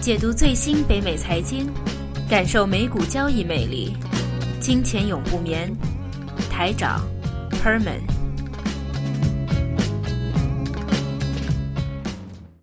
解读最新北美财经，感受美股交易魅力。金钱永不眠，台长 Herman。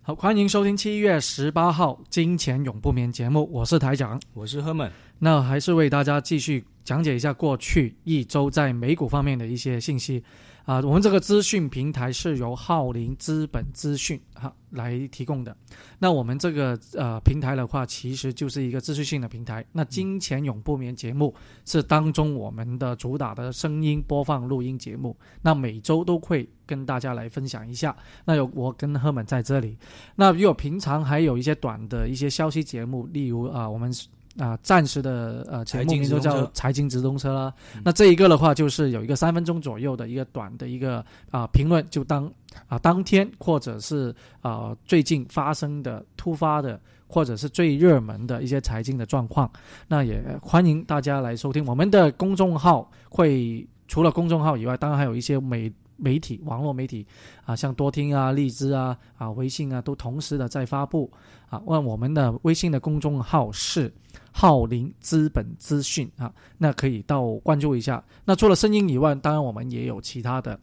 好，欢迎收听七月十八号《金钱永不眠》节目，我是台长。我是 Herman，那还是为大家继续讲解一下过去一周在美股方面的一些信息。啊，我们这个资讯平台是由浩林资本资讯哈来提供的。那我们这个呃平台的话，其实就是一个资讯性的平台。那《金钱永不眠》节目是当中我们的主打的声音播放录音节目。那每周都会跟大家来分享一下。那有我跟赫本在这里。那如果平常还有一些短的一些消息节目，例如啊，我们啊暂时的呃节目名就叫《财经直通车》啦。那这一个的话，就是有一个三分钟左右的一个短的一个啊评论，就当啊当天或者是啊最近发生的突发的或者是最热门的一些财经的状况。那也欢迎大家来收听我们的公众号。会除了公众号以外，当然还有一些媒媒体、网络媒体啊，像多听啊、荔枝啊、啊微信啊，都同时的在发布啊。问我们的微信的公众号是。浩林资本资讯啊，那可以到关注一下。那除了声音以外，当然我们也有其他的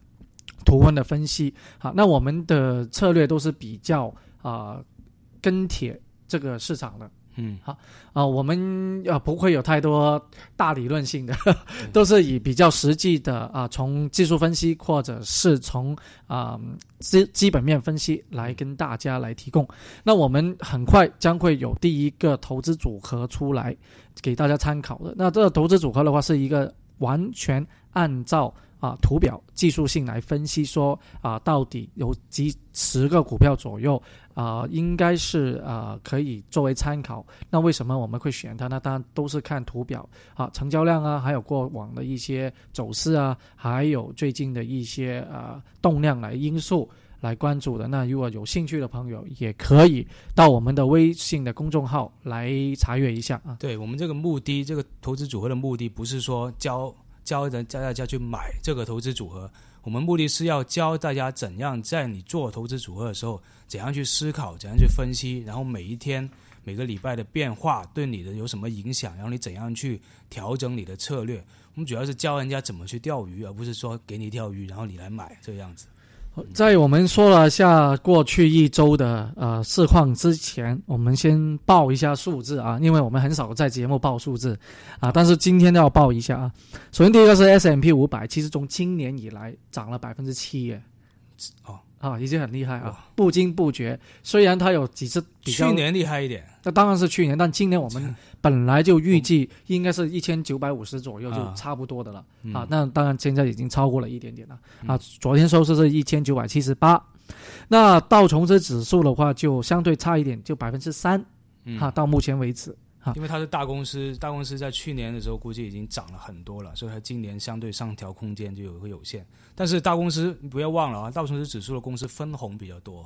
图文的分析。好，那我们的策略都是比较啊跟帖这个市场的。嗯，好啊，我们啊不会有太多大理论性的，都是以比较实际的啊，从技术分析或者是从啊基基本面分析来跟大家来提供。那我们很快将会有第一个投资组合出来给大家参考的。那这个投资组合的话，是一个完全按照。啊，图表技术性来分析说啊，到底有几十个股票左右啊，应该是啊可以作为参考。那为什么我们会选它？那当然都是看图表啊，成交量啊，还有过往的一些走势啊，还有最近的一些啊动量来因素来关注的。那如果有兴趣的朋友，也可以到我们的微信的公众号来查阅一下啊。对我们这个目的，这个投资组合的目的不是说教。教人教大家去买这个投资组合，我们目的是要教大家怎样在你做投资组合的时候，怎样去思考，怎样去分析，然后每一天、每个礼拜的变化对你的有什么影响，然后你怎样去调整你的策略。我们主要是教人家怎么去钓鱼，而不是说给你一条鱼，然后你来买这个样子。在我们说了下过去一周的呃市况之前，我们先报一下数字啊，因为我们很少在节目报数字啊，但是今天都要报一下啊。首先第一个是 S M P 五百，其实从今年以来涨了百分之七耶，哦啊，已经很厉害啊，不惊不觉。虽然它有几次比去年厉害一点，那当然是去年，但今年我们。本来就预计应该是一千九百五十左右，就差不多的了啊。那当然现在已经超过了一点点了啊。昨天收市是一千九百七十八，那道琼斯指数的话就相对差一点，就百分之三啊。到目前为止啊，因为它是大公司，大公司在去年的时候估计已经涨了很多了，所以它今年相对上调空间就有个有限。但是大公司不要忘了啊，道琼斯指数的公司分红比较多。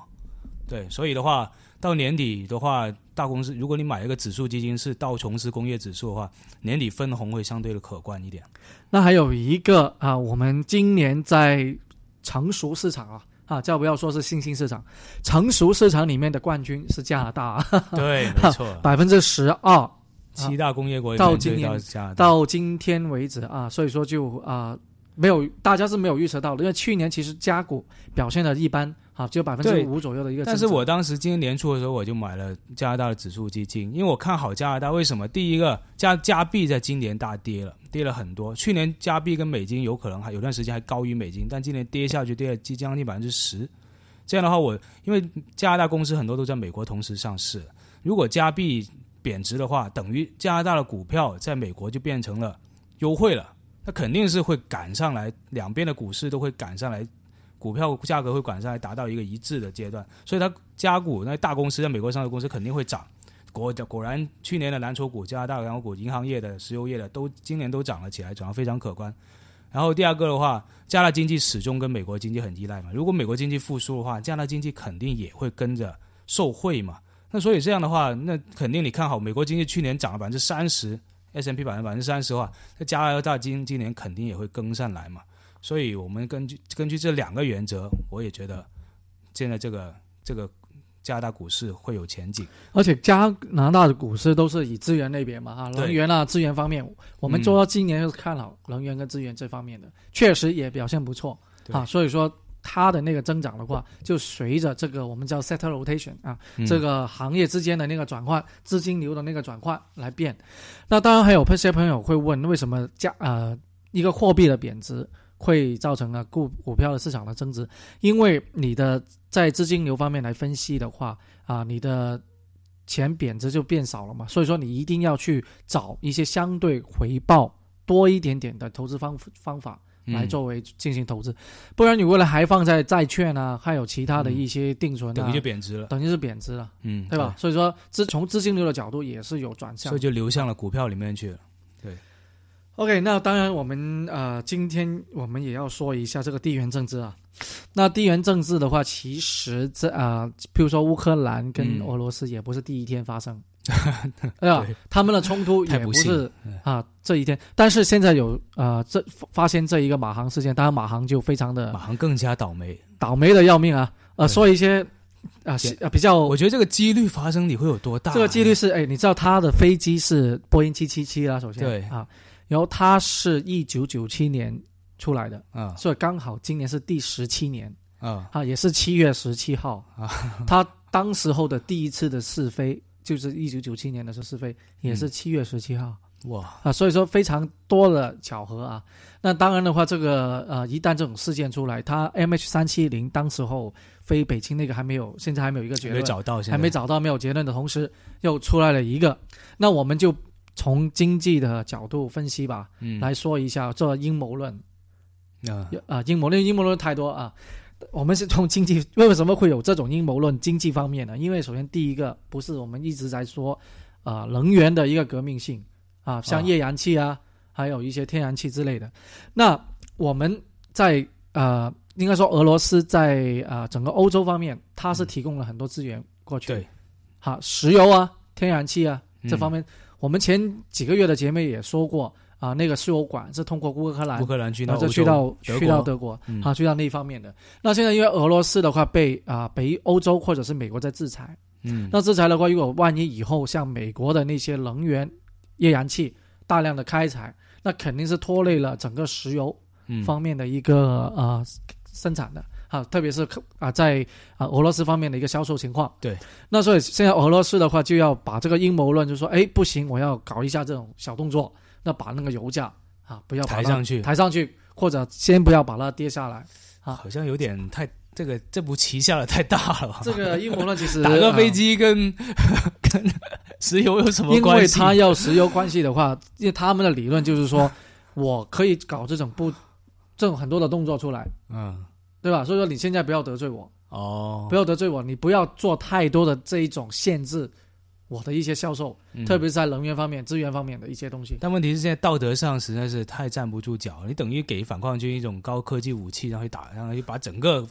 对，所以的话，到年底的话，大公司如果你买一个指数基金是道琼斯工业指数的话，年底分红会相对的可观一点。那还有一个啊，我们今年在成熟市场啊，啊，再不要说是新兴市场，成熟市场里面的冠军是加拿大。对，没错，百分之十二，七大工业国到今年到今天为止啊，所以说就啊，没有大家是没有预测到的，因为去年其实加股表现的一般。啊，只有百分之五左右的一个。但是我当时今年年初的时候，我就买了加拿大的指数基金，因为我看好加拿大。为什么？第一个，加加币在今年大跌了，跌了很多。去年加币跟美金有可能还有段时间还高于美金，但今年跌下去，跌了将近百分之十。这样的话，我因为加拿大公司很多都在美国同时上市，如果加币贬值的话，等于加拿大的股票在美国就变成了优惠了，那肯定是会赶上来，两边的股市都会赶上来。股票价格会赶上来，达到一个一致的阶段，所以它加股那大公司在美国上市公司肯定会涨。果果然，去年的蓝筹股、加拿大蓝筹股、银行业的、石油业的都今年都涨了起来，涨得非常可观。然后第二个的话，加拿大经济始终跟美国经济很依赖嘛，如果美国经济复苏的话，加拿大经济肯定也会跟着受惠嘛。那所以这样的话，那肯定你看好美国经济去年涨了百分之三十，S M P 百分之三十的话，那加拿大经今年肯定也会跟上来嘛。所以，我们根据根据这两个原则，我也觉得现在这个这个加拿大股市会有前景。而且加拿大的股市都是以资源类别嘛，哈，能源啊，资源方面，我们嗯做到今年就是看好能源跟资源这方面的，确实也表现不错对啊，所以说它的那个增长的话，就随着这个我们叫 sector rotation 啊，嗯这个行业之间的那个转换，资金流的那个转换来变。那当然还有一些朋友会问，为什么加呃一个货币的贬值会造成了股股票的市场的增值？因为你的在资金流方面来分析的话啊、你的钱贬值就变少了嘛，所以说你一定要去找一些相对回报多一点点的投资方方法。来嗯作为进行投资，不然你未来还放在债券啊，还有其他的一些定存啊，等于就贬值了，等于是贬值了，嗯，对吧？？所以说资从资金流的角度也是有转向所以。就流向了股票里面去了。OK，那当然我们呃今天我们也要说一下这个地缘政治啊。那地缘政治的话，其实这啊、呃，譬如说乌克兰跟嗯俄罗斯也不是第一天发生，对吧？他们的冲突 也不是嗯啊这一天，但是现在有呃这发现这一个马航事件，当然马航就非常的马航更加倒霉。倒霉的要命啊。呃，对说一些啊是呃比较我觉得这个几率发生你会有多大？这个几率是，哎，你知道他的飞机是波音七七七啦，首先对啊，然后他是一九九七年出来的，啊。所以刚好今年是第十七年。啊。啊，也是七月十七号。啊。他当时候的第一次的试飞就是一九九七年的时候试飞，也是七月十七号、哇！啊，所以说非常多的巧合啊。那当然的话，这个呃，一旦这种事件出来，它 MH 三七零当时候飞北京那个还没有，现在还没有一个结还没论，找到，还没找到没有结论的同时，又出来了一个，那我们就从经济的角度分析吧，嗯来说一下这阴谋论啊啊，阴谋论阴谋论太多啊。我们是从经济为什么会有这种阴谋论？经济方面呢？因为首先第一个不是我们一直在说，啊、能源的一个革命性啊，像啊页岩气啊，还有一些天然气之类的。那我们在呃，应该说俄罗斯在啊、呃整个欧洲方面，它是提供了很多资源过去。对，好，石油啊、天然气啊这方面，面，我们前几个月的节目也说过啊、那个石油管是通过乌克兰乌克兰去然后就到去到去到德国，嗯。啊，去到那一方面的。那现在因为俄罗斯的话被啊、北欧洲或者是美国在制裁，嗯，那制裁的话，如果万一以后像美国的那些能源、页岩气大量的开采，那肯定是拖累了整个石油嗯。方面的一个呃生产的啊，特别是啊在啊俄罗斯方面的一个销售情况。对，那所以现在俄罗斯的话就要把这个阴谋论，就说哎不行，我要搞一下这种小动作，那把那个油价啊不要抬上去，抬上去，或者先不要把它跌下来。啊好像有点太这个这步棋下的太大了吧？这个阴谋论其实打个飞啊机跟 跟石油有什么关系因为？他要石油关系的话，因为他们的理论就是说，我可以搞这种不这种很多的动作出来，嗯对吧？所以说你现在不要得罪我，哦，不要得罪我，你不要做太多的这一种限制我的一些销售，嗯特别是在能源方面、资源方面的一些东西。但问题是，现在道德上实在是太站不住脚，你等于给反抗军一种高科技武器，然后去打，然后就把整个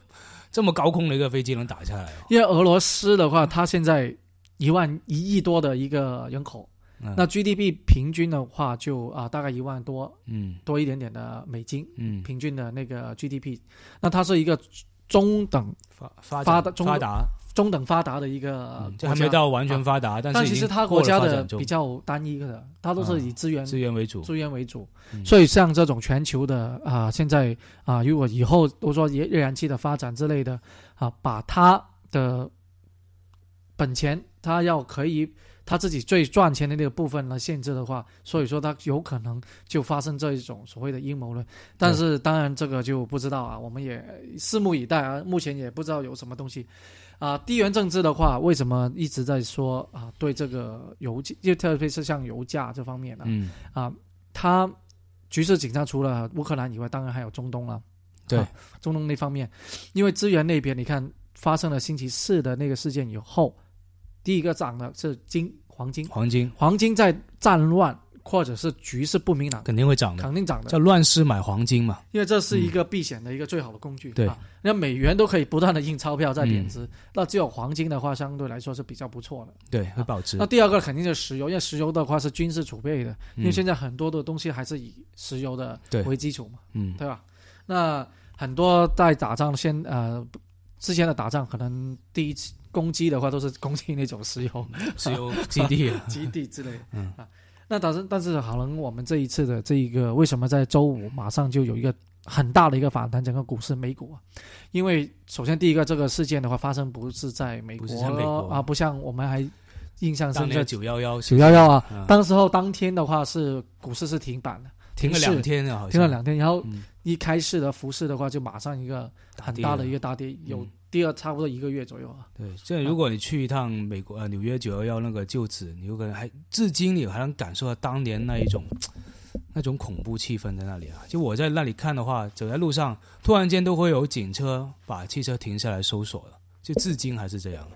这么高空的一个飞机能打下来哦。因为俄罗斯的话，它现在一万一亿多的一个人口，嗯。那 GDP 平均的话就啊、大概一万多嗯。多一点点的美金，嗯，平均的那个 GDP，那它是一个中等发发发达中达发达，中等发达的一个嗯，就还没到完全发达，但但是其实它国家的比较单一的，它都是以资源、资源为主。资源为主，嗯。所以像这种全球的啊、现在啊、如果以后都说页页燃气的发展之类的啊，把它的本钱，它要可以他自己最赚钱的那个部分来限制的话，所以说他有可能就发生这一种所谓的阴谋论。但是当然这个就不知道啊，我们也拭目以待啊。目前也不知道有什么东西啊。地缘政治的话，为什么一直在说啊？对这个油价，就特别是像油价这方面呢、嗯，啊，它局势紧张，除了乌克兰以外，当然还有中东了。对啊中东那方面，因为资源那边，你看发生了星期四的那个事件以后，第一个涨的是金黄金，黄金黄金在战乱或者是局势不明朗，肯定会涨的，肯定涨的叫，乱世买黄金嘛。因为这是一个避险的一个最好的工具。对啊，那美元都可以不断的印钞票在贬嗯值，那只有黄金的话，相对来说是比较不错的。对，会保值那。第二个肯定是石油，因为石油的话是军事储备的，因为嗯现在很多的东西还是以石油的为基础嘛，嗯对吧？那很多在打仗先呃之前的打仗可能第一次攻击的话都是攻击那种石油石油 基地啊，基地之类。的。嗯。啊，那但是但是可能我们这一次的这一个为什么在周五马上就有一个很大的一个反弹，整个股市美股啊？因为首先第一个这个事件的话发生不是在美国啊，不像我们还印象深刻。九幺幺九幺幺啊，嗯当时候当天的话是股市是停板的，停了两天停了两天，然后嗯一开市的服饰的话就马上一个很大的一个大跌，有嗯第二差不多一个月左右啊。对，这如果你去一趟美国呃纽约九幺幺那个旧址，你有可能还至今你还能感受到当年那一种 那种恐怖气氛在那里啊。就我在那里看的话，走在路上突然间都会有警车把汽车停下来搜索了，就至今还是这样。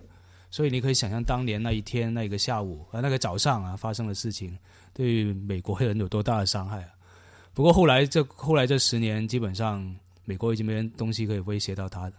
所以你可以想象当年那一天那个下午啊、呃、那个早上啊发生的事情，对于美国人有多大的伤害啊。不过后来这后来这十年，基本上美国已经没人东西可以威胁到他的。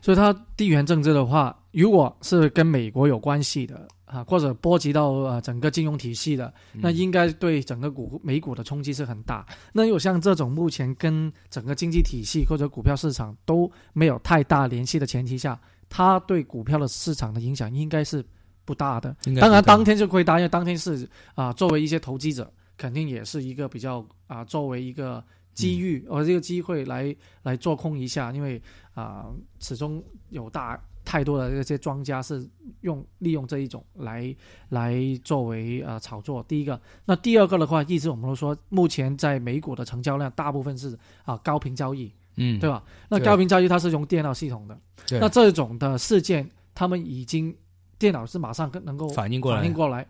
所以它地缘政治的话，如果是跟美国有关系的啊，或者波及到呃整个金融体系的，那应该对整个股美股的冲击是很大。那有像这种目前跟整个经济体系或者股票市场都没有太大联系的前提下，它对股票的市场的影响应该是不大的。当然，当天就亏大，因为当天是啊、作为一些投机者，肯定也是一个比较啊、作为一个机遇或者这个机会来来做空一下，因为啊、始终有大太多的这些庄家是用利用这一种来来作为呃炒作。第一个，那第二个的话，一直我们都说，目前在美股的成交量大部分是啊、高频交易，嗯，对吧？那高频交易它是用电脑系统的，那这种的事件，他们已经电脑是马上能够反应过来反应过来，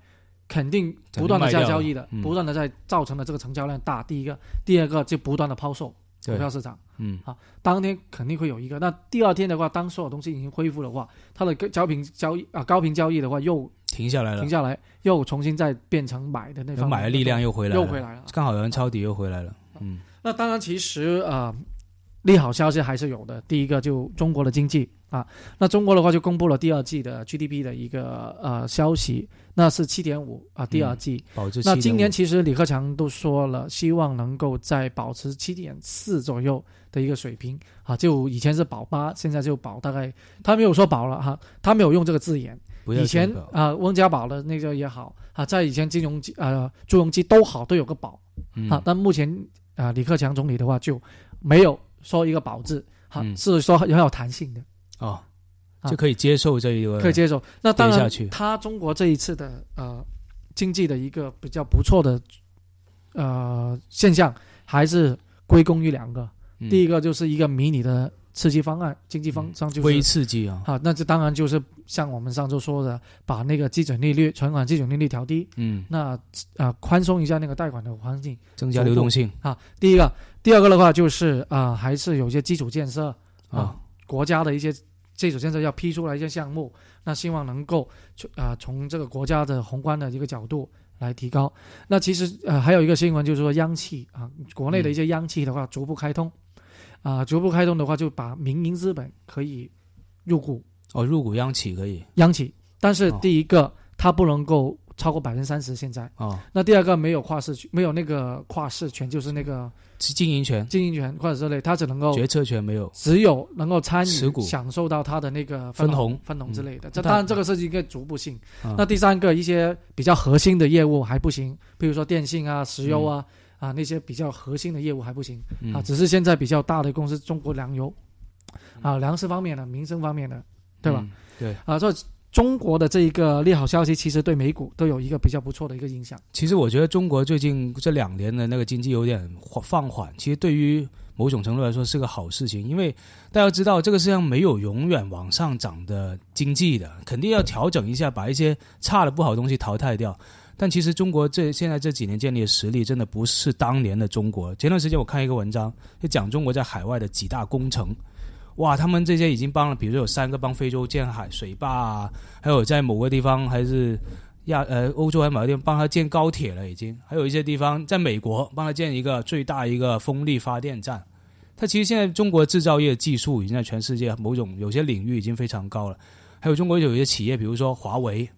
肯定不断的卖掉了在交易的，嗯。不断的在造成了这个成交量大。第一个，第二个就不断的抛售股票市场，嗯。当天肯定会有一个。那第二天的话，当所有东西已经恢复的话，它的高频交易啊高频交易的话又停下来了。停，下来，又重新再变成买的那方买的力量又回来了，又回来了。刚好有人抄底又回来了，嗯。那当然，其实呃，利好消息还是有的。第一个就中国的经济啊，那中国的话就公布了第二季的 GDP 的一个呃消息，那是七点五啊，第二季。那今年其实李克强都说了，希望能够在保持七点四左右的一个水平啊，就以前是保八，现在就保大概，他没有说保了哈，他没有用这个字眼。以前这个啊、温家宝的那个也好啊，在以前金融机呃朱镕基都好，都有个保。嗯啊，但目前啊、呃李克强总理的话就没有说一个保质，哈、嗯。是说很有弹性的，哦，啊。就可以接受这一个可以接受。那当然跌下去，他中国这一次的呃经济的一个比较不错的呃现象，还是归功于两个。嗯。第一个就是一个迷你的刺激方案，经济方上就微。刺激啊，啊，那这当然就是像我们上周说的，把那个基准利率、存款基准利率调低，嗯，那啊宽松一下那个贷款的环境，增加流动性。啊，第一个，第二个的话就是啊、还是有一些基础建设啊，国家的一些基础建设要批出来一些项目，那希望能够啊、从这个国家的宏观的一个角度来提高。那其实呃还有一个新闻就是说央企啊，国内的一些央企的话逐步开通，啊、逐步开通的话就把民营资本可以入股哦，入股央企可以央企，但是哦第一个它不能够超过百分之三十现在。哦，那第二个没有跨市没有那个跨市权，就是那个经营权、经营权或者之类，它只能够决策权没有，只有能够参与持股享受到它的那个分红红分红之类的。这嗯当然这个是一个逐步性。啊那第三个一些比较核心的业务还不行，比如说电信啊、石油啊、啊那些比较核心的业务还不行嗯啊。只是现在比较大的公司中国粮油啊，粮食方面的、民生方面的，对吧？嗯对，啊，这中国的这一个利好消息，其实对美股都有一个比较不错的一个影响。其实我觉得中国最近这两年的那个经济有点缓放缓，其实对于某种程度来说是个好事情，因为大家知道这个世界上没有永远往上涨的经济的，肯定要调整一下，把一些差的不好的东西淘汰掉。但其实中国这现在这几年建立的实力，真的不是当年的中国。前段时间我看一个文章，就讲中国在海外的几大工程，哇，他们这些已经帮了，比如说有三个帮非洲建海水坝啊，还有在某个地方还是亚呃欧洲还某个地方帮他建高铁了，已经，还有一些地方在美国帮他建一个最大一个风力发电站。它其实现在中国制造业技术已经在全世界某种有些领域已经非常高了。还有中国有一些企业，比如说华为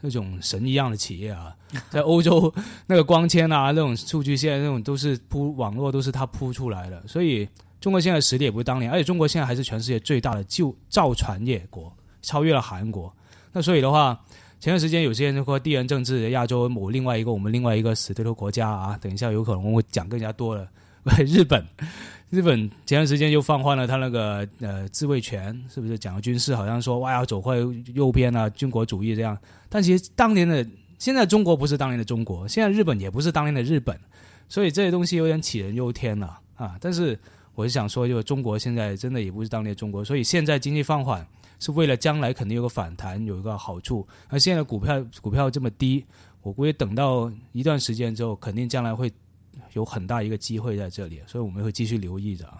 那种神一样的企业啊，在欧洲那个光纤啊，那种数据线那种都是铺网络都是它铺出来的，所以中国现在实力也不是当年，而且中国现在还是全世界最大的旧造船业国，超越了韩国。那所以的话，前段时间有些人就说地缘政治，亚洲某另外一个我们另外一个死对头国家啊，等一下有可能我会讲更加多了。日本，日本前段时间又放宽了他那个呃自卫权，是不是讲军事好像说哇要走回右边啊，军国主义这样。但其实当年的现在中国不是当年的中国，现在日本也不是当年的日本，所以这些东西有点杞人忧天了啊。但是我是想说，就是中国现在真的也不是当年的中国，所以现在经济放缓是为了将来肯定有个反弹，有一个好处。而现在股票股票这么低，我估计等到一段时间之后，肯定将来会。有很大一个机会在这里，所以我们会继续留意着啊。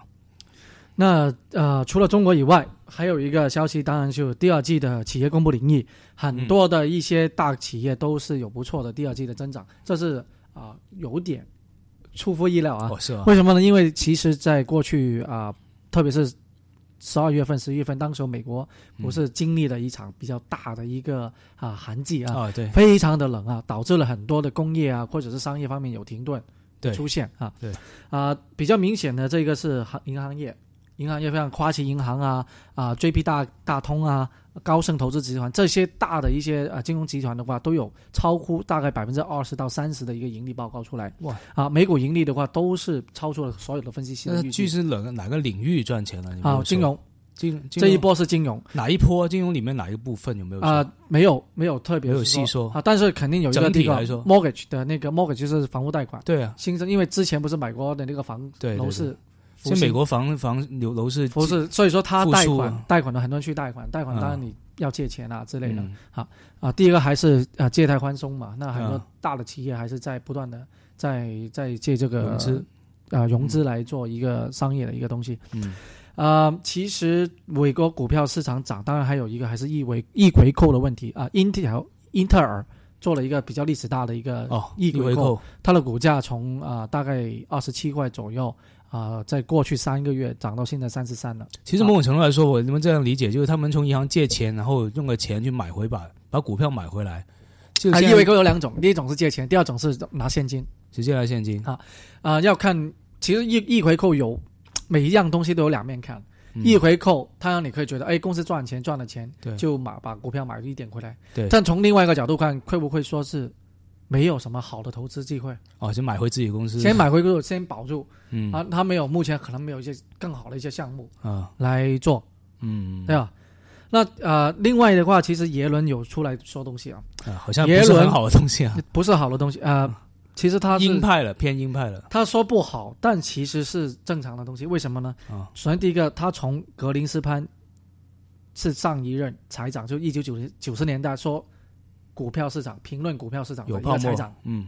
那呃，除了中国以外，还有一个消息，当然就第二季的企业公布领域，很多的一些大企业都是有不错的第二季的增长，这是啊有点出乎意料啊。是为什么呢？因为其实在过去啊，特别是十二月份、十一月份，当时美国不是经历了一场比较大的一个啊寒季啊，啊对，非常的冷啊，导致了很多的工业啊或者是商业方面有停顿。出现啊，对啊，比较明显的这个是行银行业，银行业像花旗银行啊啊，JP 大大通啊，高盛投资集团这些大的一些啊金融集团的话，都有超乎大概百分之二十到三十的一个盈利报告出来。哇啊，美股盈利的话都是超出了所有的分析师的预计。是哪个哪个领域赚钱了？啊，金融。金这一波是金融哪一波？金融里面哪一个部分有没有啊？没有，没有特别没有细说啊。但是肯定有一个体来说，mortgage 的那个 mortgage 就是房屋贷款。对啊，新增，因为之前不是美国的那个房楼市，其实美国房房楼楼市不是，所以说他贷款贷款的很多人去贷款，贷款当然你要借钱啊之类的。好啊，第一个还是啊借贷宽松嘛，那很多大的企业还是在不断的在在借这个融资啊融资来做一个商业的一个东西。嗯。啊，其实美国股票市场涨，当然还有一个还是易回易回扣的问题啊。英特尔英特尔做了一个比较历史大的一个哦易回扣，它的股价从啊大概二十七块左右啊，在过去三个月涨到现在三十三了。其实某种程度来说，我你们这样理解，就是他们从银行借钱，然后用了钱去买回把把股票买回来。啊，易回扣有两种，第一种是借钱，第二种是拿现金，直接拿现金啊啊，要看其实易易回扣有。每一样东西都有两面看，一回扣，它让你可以觉得，哎，公司赚钱赚了钱，就买把股票买一点回来。对，但从另外一个角度看，会不会说是没有什么好的投资机会？哦，先买回自己公司，先买回后先保住。嗯啊，他没有，目前可能没有一些更好的一些项目啊来做。嗯，对吧？那呃，另外的话，其实耶伦有出来说东西啊，啊，好像不是很好的东西啊，不是好的东西啊。其实他是鹰派了，偏鹰派了。他说不好，但其实是正常的东西。为什么呢？啊，首先第一个，他从格林斯潘是上一任财长，就一九九零九十年代说股票市场评论股票市场有泡财长。嗯，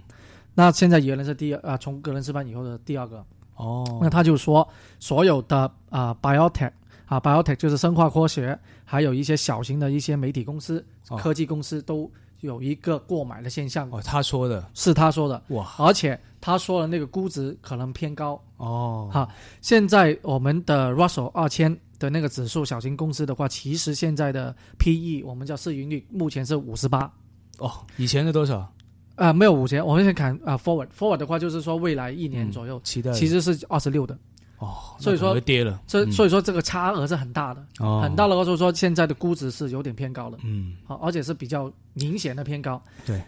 那现在原来是第二啊，从格林斯潘以后的第二个。哦，那他就说所有的啊，biotech 啊，biotech 就是生化科学，还有一些小型的一些媒体公司、科技公司都。有一个过买的现象。哦，他说的。是他说的。哇，而且他说的那个估值可能偏高。哦。哈，现在我们的 Russell 二千的那个指数小型公司的话，其实现在的 PE 我们叫市盈率目前是五十八。哦，以前是多少？啊，没有五千，我们先看啊 Forward Forward 的话就是说未来一年左右期待。其实是二十六的。哦，所以说跌了，这所以说这个差额是很大的，哦。很大的话就是说现在的估值是有点偏高了，嗯，好，而且是比较明显的偏高。对，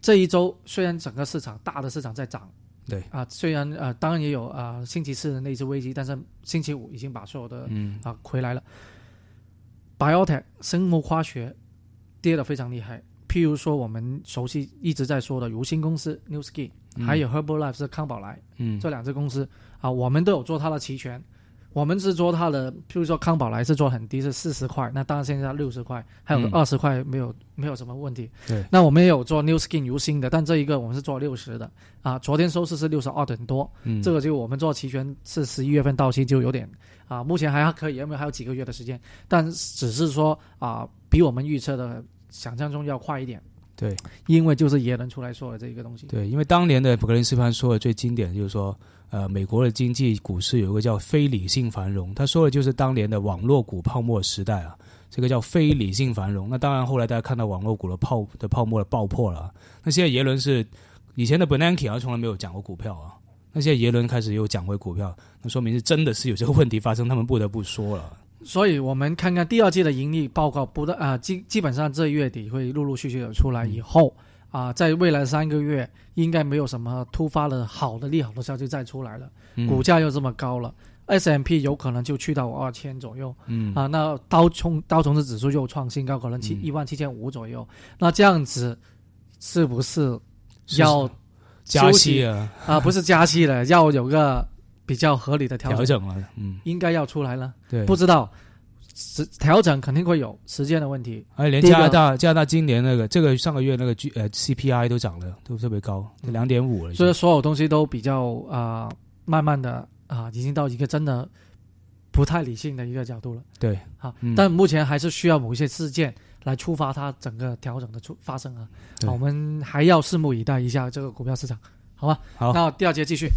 这一周虽然整个市场大的市场在涨，对。啊，虽然呃当然也有啊星期四的那次危机，但是星期五已经把所有的嗯。啊回来了。Biotech 生物化学跌得非常厉害，譬如说我们熟悉一直在说的如新公司 New Skin，还有 Herbalife 是康宝莱，嗯，这两只公司。啊，我们都有做它的期权，我们是做它的，譬如说康宝莱是做很低，是四十块，那当然现在六十块，还有个二十块，没有没有什么问题。对，那我们也有做 New Skin 如新的，但这一个我们是做六十的，啊，昨天收市是六十二点多，嗯，这个就我们做期权是十一月份到期就有点，啊，目前还可以，因为还有几个月的时间，但只是说啊，比我们预测的想象中要快一点。对，因为就是耶伦出来说的这个东西。对，因为当年的格林斯潘说的最经典的就是说。呃，美国的经济股市有一个叫非理性繁荣，他说的就是当年的网络股泡沫时代啊，这个叫非理性繁荣。那当然，后来大家看到网络股的泡的泡沫的爆破了。那现在耶伦是以前的 Bernanke 好像从来没有讲过股票啊，那现在耶伦开始又讲回股票，那说明是真的是有这个问题发生，他们不得不说了。所以我们看看第二季的盈利报告，不但啊基基本上这月底会陆陆续续的出来，以后啊、在未来三个月应该没有什么突发的好的利好的消息再出来了，嗯股价又这么高了。S M P 有可能就去到二千左右嗯啊，那刀冲刀虫的指数又创新高，可能七嗯一万七千五左右。那这样子是不是是要加息啊，啊？不是加息了，要有个比较合理的调整，调整了，嗯，应该要出来了。对，不知道时调整肯定会有时间的问题。而且连加拿大加拿大今年那个这个上个月那个 G 呃 CPI 都涨了，都特别高，嗯两点五了。所以所有东西都比较啊、慢慢的啊、已经到一个真的不太理性的一个角度了。对，好，嗯但目前还是需要某一些事件来触发它整个调整的出发生啊。好我们还要拭目以待一下这个股票市场，好吧？好那第二节继续。